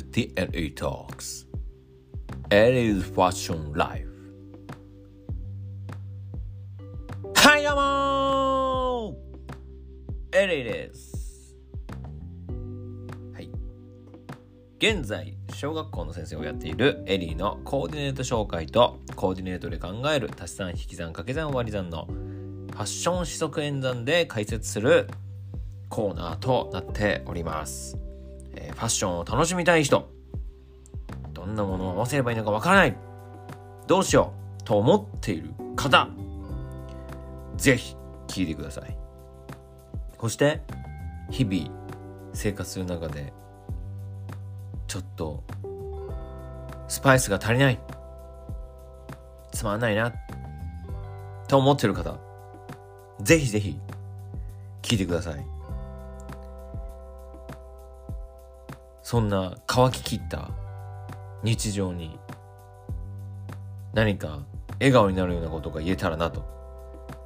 to TNE Talks Eddie's Fashion Life はいどうもエリーですはい現在小学校の先生をやっているエリーのコーディネート紹介とコーディネートで考える足し算引き算掛け算割り算のファッション四則演算で解説するコーナーとなっております。えー、ファッションを楽しみたい人、どんなものを合わせればいいのかわからない、どうしようと思っている方、ぜひ聞いてください。そして、日々生活する中で、ちょっと、スパイスが足りない、つまんないな、と思ってる方、ぜひぜひ聞いてください。そんな乾ききった日常に何か笑顔になるようなことが言えたらなと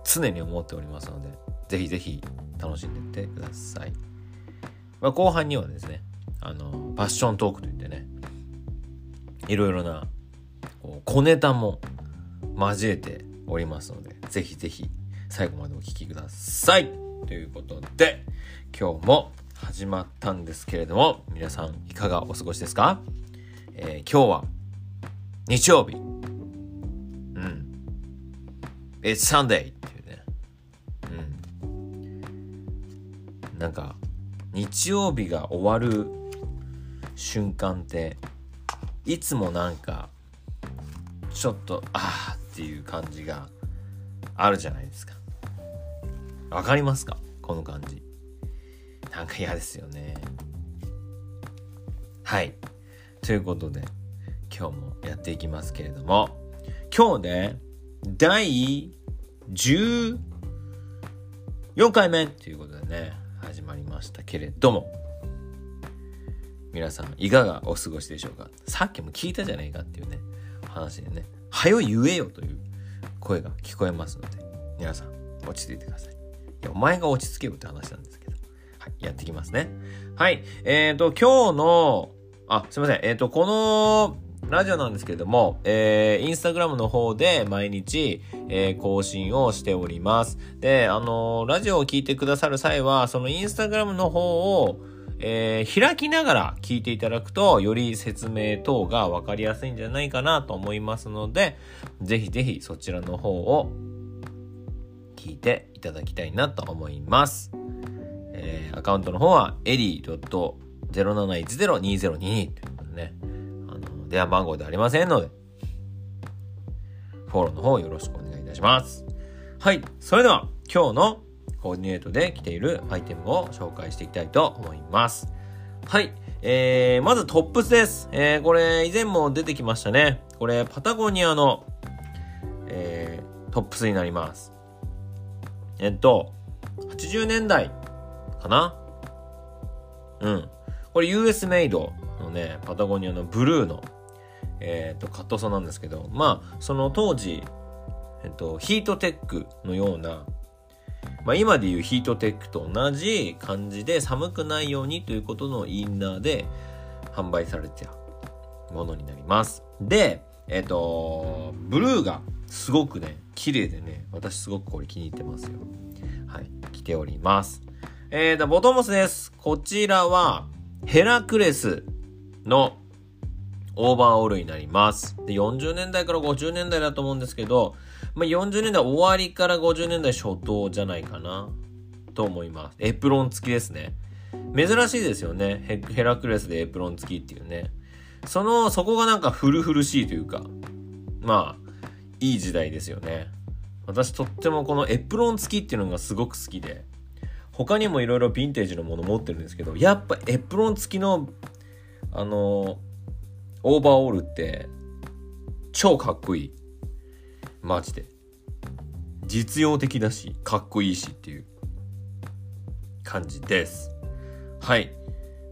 常に思っておりますのでぜひぜひ楽しんでってください、まあ、後半にはですねあのファッショントークといってねいろいろな小ネタも交えておりますのでぜひぜひ最後までお聴きください。ということで今日も始まったんですけれども、皆さんいかがお過ごしですか、えー、今日は日曜日。うん。It's Sunday っていうね。うん。なんか、日曜日が終わる瞬間って、いつもなんか、ちょっと、ああっていう感じがあるじゃないですか。わかりますか？この感じ。なんか嫌ですよね。はい。ということで、今日もやっていきますけれども、今日で、第14回目ということでね、始まりましたけれども、皆さんいかがお過ごしでしょうか？さっきも聞いたじゃないかっていうね、話でね、はよ言えよという声が聞こえますので、皆さん落ち着いてください。いや、お前が落ち着けよって話なんですけど。はい、やってきますね。はい。えっ、ー、と、今日の、あ、すいません。えっ、ー、と、この、ラジオなんですけれども、えー、インスタグラムの方で毎日、えー、更新をしております。で、あのー、ラジオを聞いてくださる際は、そのインスタグラムの方を、えー、開きながら聞いていただくと、より説明等がわかりやすいんじゃないかなと思いますので、ぜひぜひそちらの方を聞いていただきたいなと思います。えー、アカウントの方は、エリー .07102022 ということでね、あの、電話番号ではありませんので、フォローの方よろしくお願いいたします。はい。それでは、今日のコーディネートで着ているアイテムを紹介していきたいと思います。はい。えー、まずトップスです。えー、これ以前も出てきましたね。これパタゴニアの、えー、トップスになります。えっと、80年代かな？うん。これ US メイドのね、パタゴニアのブルーの、えっ、ー、と、カットソーなんですけど、まあ、その当時、えっ、と、ヒートテックのような、まあ今でいうヒートテックと同じ感じで寒くないようにということのインナーで販売されてたものになります。で、えっ、と、ブルーがすごくね、綺麗でね、私すごくこれ気に入ってますよ。はい、着ております。えーと、ボトムスです。こちらは、ヘラクレスのオーバーオールになります。で、40年代から50年代だと思うんですけど、まあ、40年代終わりから50年代初頭じゃないかな、と思います。エプロン付きですね。珍しいですよね。ヘラクレスでエプロン付きっていうね。その、そこがなんかフルフルしいというか、まあ、いい時代ですよね。私とってもこのエプロン付きっていうのがすごく好きで、他にもいろいろヴィンテージのもの持ってるんですけど、やっぱエプロン付きの、あのオーバーオールって、超かっこいい。マジで。実用的だし、かっこいいしっていう感じです。はい。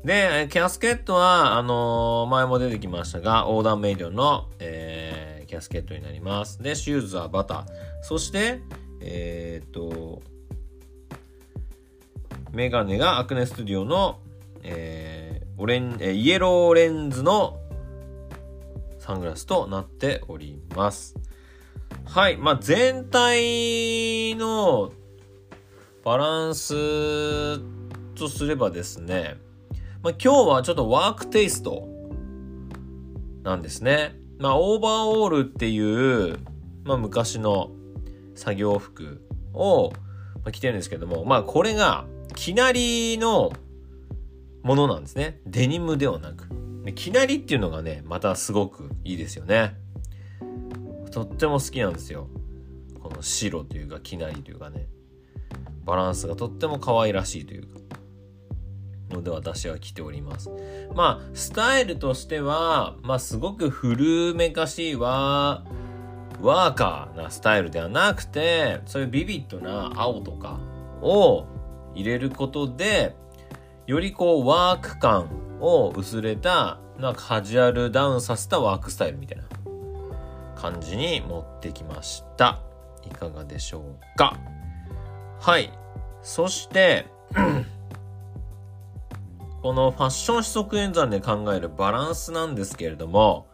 で、キャスケットは、あの、前も出てきましたが、オーダーメイドの、えー、キャスケットになります。で、シューズはバター。そして、えー、っと、メガネがアクネストディオの、えー、オレン、えイエローレンズのサングラスとなっております。はい。まあ、全体のバランスとすればですね、まあ、今日はちょっとワークテイストなんですね。まあ、オーバーオールっていう、まあ、昔の作業服を着てるんですけども、まあ、これが、きなりのものなんですね。デニムではなく。きなりっていうのがね、またすごくいいですよね。とっても好きなんですよ。この白というか、きなりというかね。バランスがとっても可愛らしいというか。ので私は着ております。まあ、スタイルとしては、まあ、すごく古めかしいわ、ワーカーなスタイルではなくて、そういうビビッドな青とかを入れることで、よりこうワーク感を薄れた、なんかカジュアルダウンさせたワークスタイルみたいな感じに持ってきました。いかがでしょうかはい。そして、このファッション四則演算で考えるバランスなんですけれども、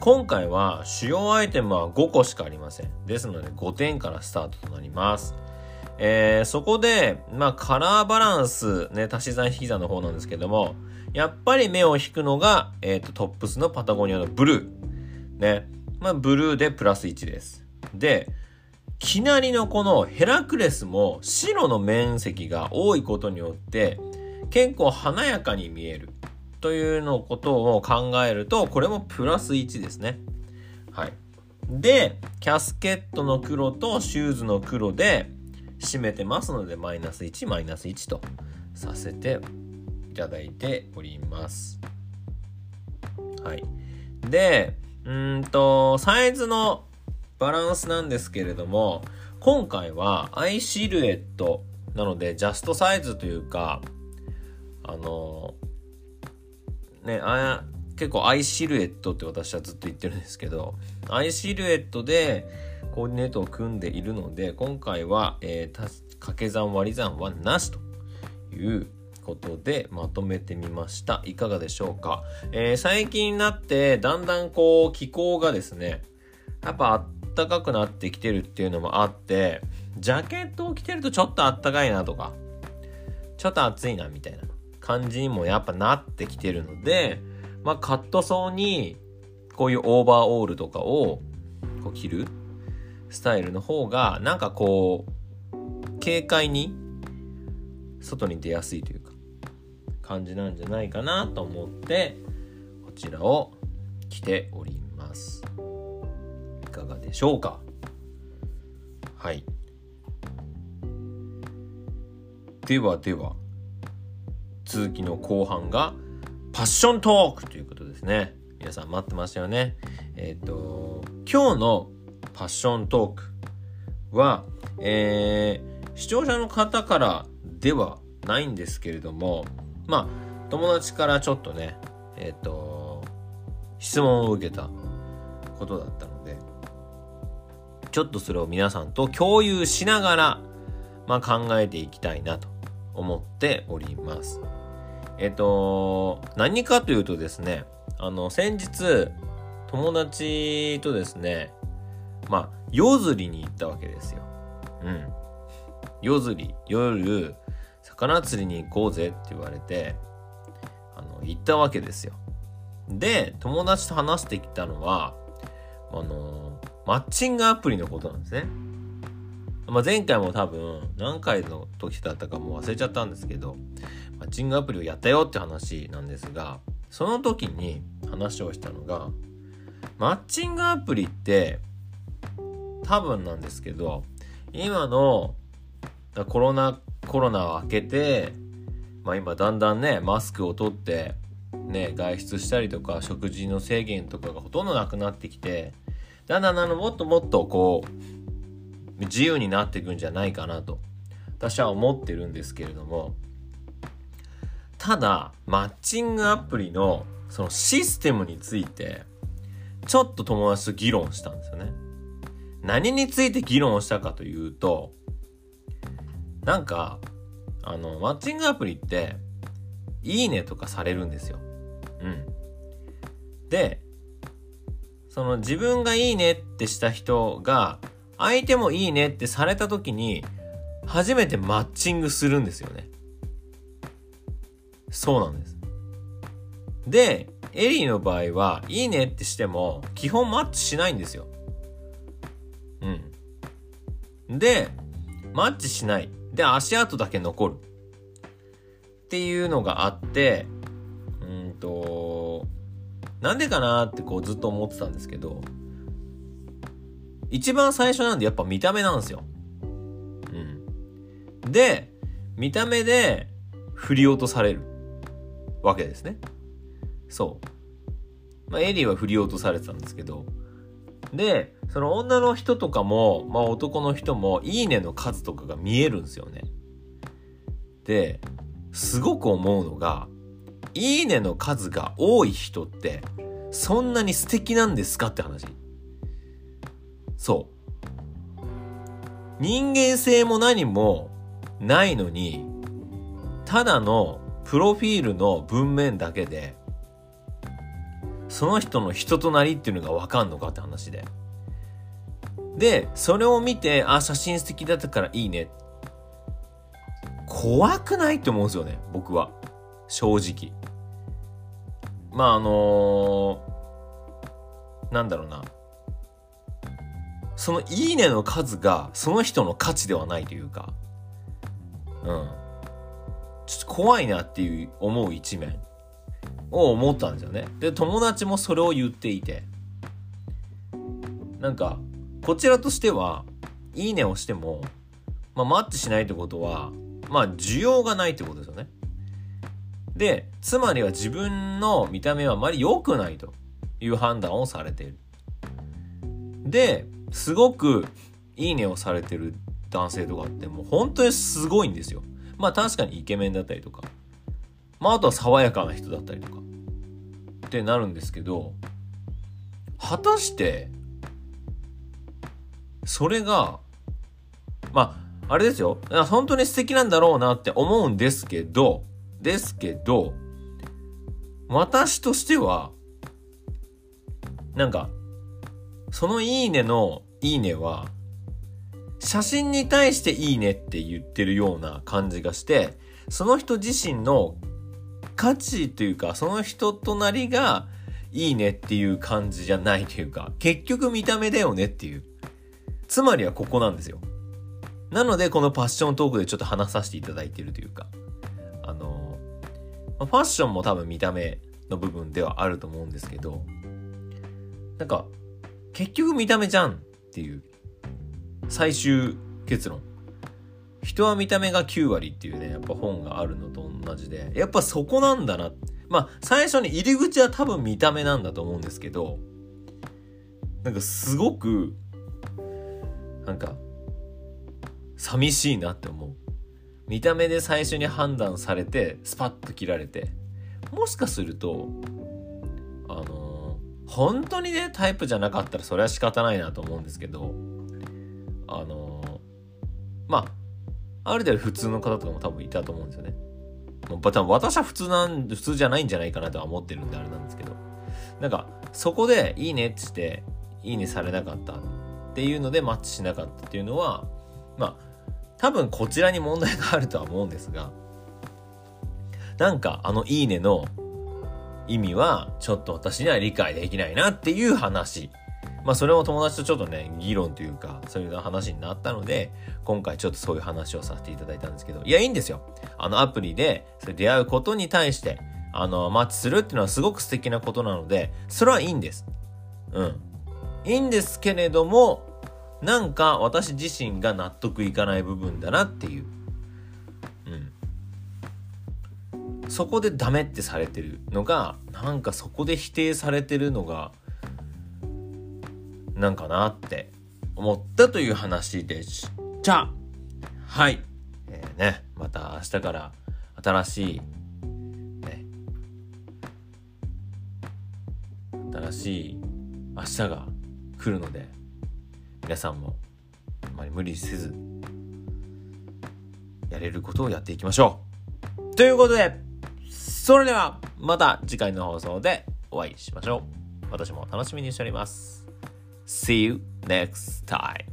今回は主要アイテムは5個しかありません。ですので5点からスタートとなります。えー、そこで、まあ、カラーバランス、ね、足し算引き算の方なんですけども、やっぱり目を引くのが、えっ、ー、と、トップスのパタゴニアのブルー。ね。まあ、ブルーでプラス1です。で、きなりのこのヘラクレスも白の面積が多いことによって結構華やかに見えるというのことを考えるとこれもプラス1ですね。はい。で、キャスケットの黒とシューズの黒で締めてますのでマイナス1マイナス1とさせていただいております。はい。で、うんと、サイズのバランスなんですけれども、今回はアイシルエットなので、ジャストサイズというか、あの、ね、あ結構アイシルエットって私はずっと言ってるんですけど、アイシルエットでコーディネートを組んでいるので、今回は、えー、掛け算割り算はなしということでまとめてみました。いかがでしょうか、えー、最近になってだんだんこう気候がですね、やっぱ暖かくなってきてるっていうのもあって、ジャケットを着てるとちょっとあったかいなとか、ちょっと暑いなみたいな感じにもやっぱなってきてるので、まあカットソーにこういうオーバーオールとかをこう着るスタイルの方がなんかこう軽快に外に出やすいというか感じなんじゃないかなと思ってこちらを着ております。いかがでしょうか？はい。ではでは続きの後半がッショントークということですね皆さん待ってましたよねえっ、ー、と今日のパッショントークは、えー、視聴者の方からではないんですけれども、まあ、友達からちょっとね、えっ、ー、と、質問を受けたことだったので、ちょっとそれを皆さんと共有しながら、まあ、考えていきたいなと思っております。えっ、と、何かというとですね、あの、先日、友達とですね、まあ、夜釣りに行ったわけですよ。うん。夜釣り、夜、魚釣りに行こうぜって言われて、あの、行ったわけですよ。で、友達と話してきたのは、あの、マッチングアプリのことなんですね。まあ、前回も多分何回の時だったかも忘れちゃったんですけど、マッチングアプリをやったよって話なんですが、その時に話をしたのが、マッチングアプリって多分なんですけど、今のコロナコロナを明けて、まあ今だんだんね、マスクを取って、ね、外出したりとか、食事の制限とかがほとんどなくなってきて、だんだんあの、もっともっとこう、自由になっていくんじゃないかなと、私は思ってるんですけれども、ただ、マッチングアプリのそのシステムについて、ちょっと友達と議論したんですよね。何について議論をしたかというと、なんか、あの、マッチングアプリって、いいねとかされるんですよ。うん。で、その自分がいいねってした人が、相手もいいねってされた時に、初めてマッチングするんですよね。そうなんです。で、エリーの場合は、いいねってしても、基本マッチしないんですよ。うん。で、マッチしない。で、足跡だけ残る。っていうのがあって、うんと、なんでかなってこうずっと思ってたんですけど、一番最初なんでやっぱ見た目なんですよ。うん。で、見た目で振り落とされるわけですね。そう。まあ、エリーは振り落とされてたんですけど、で、その女の人とかも、まあ男の人も、いいねの数とかが見えるんですよね。で、すごく思うのが、いいねの数が多い人って、そんなに素敵なんですかって話。そう。人間性も何もないのに、ただのプロフィールの文面だけで、その人の人となりっていうのがわかんのかって話で。で、それを見て、あ、写真素敵だったからいいね。怖くないって思うんですよね、僕は。正直。まあ、あのー、なんだろうな。そのいいねの数がその人の価値ではないというか、うん。ちょっと怖いなっていう思う一面を思ったんですよね。で、友達もそれを言っていて、なんか、こちらとしては、いいねをしても、まあ、マッチしないってことは、まあ、需要がないってことですよね。で、つまりは自分の見た目はあまり良くないという判断をされている。で、すごくいいねをされてる男性とかってもう本当にすごいんですよ。まあ確かにイケメンだったりとか、まああとは爽やかな人だったりとか、ってなるんですけど、果たして、それが、まあ、あれですよ。本当に素敵なんだろうなって思うんですけど、ですけど、私としては、なんか、そのいいねのいいねは、写真に対していいねって言ってるような感じがして、その人自身の価値というか、その人となりがいいねっていう感じじゃないというか、結局見た目だよねっていう。つまりはここなんですよ。なので、このパッショントークでちょっと話させていただいてるというか、あの、ファッションも多分見た目の部分ではあると思うんですけど、なんか、結局見た目じゃんっていう最終結論。人は見た目が9割っていうね、やっぱ本があるのと同じで、やっぱそこなんだな。まあ、最初に入り口は多分見た目なんだと思うんですけど、なんかすごく、なんか、寂しいなって思う。見た目で最初に判断されて、スパッと切られて、もしかすると、本当にね、タイプじゃなかったらそれは仕方ないなと思うんですけど、あの、まあ、ある程度普通の方とかも多分いたと思うんですよね。もう多分私は普通なん、普通じゃないんじゃないかなとは思ってるんであれなんですけど。なんか、そこでいいねってして、いいねされなかったっていうのでマッチしなかったっていうのは、まあ、多分こちらに問題があるとは思うんですが、なんかあのいいねの意味はちょっと私には理解できないなっていう話まあそれも友達とちょっとね、議論というか、そういう話になったので、今回ちょっとそういう話をさせていただいたんですけど、いや、いいんですよ。あのアプリで、それ出会うことに対して、あの、マッチするっていうのはすごく素敵なことなので、それはいいんです。うん。いいんですけれども、なんか私自身が納得いかない部分だなっていう。そこでダメってされてるのが、なんかそこで否定されてるのが、なんかなって思ったという話でした。はい。えー、ね、また明日から新しい、ね、新しい明日が来るので、皆さんもあまり無理せず、やれることをやっていきましょう。ということで、それでは、また次回の放送でお会いしましょう。私も楽しみにしております。See you next time.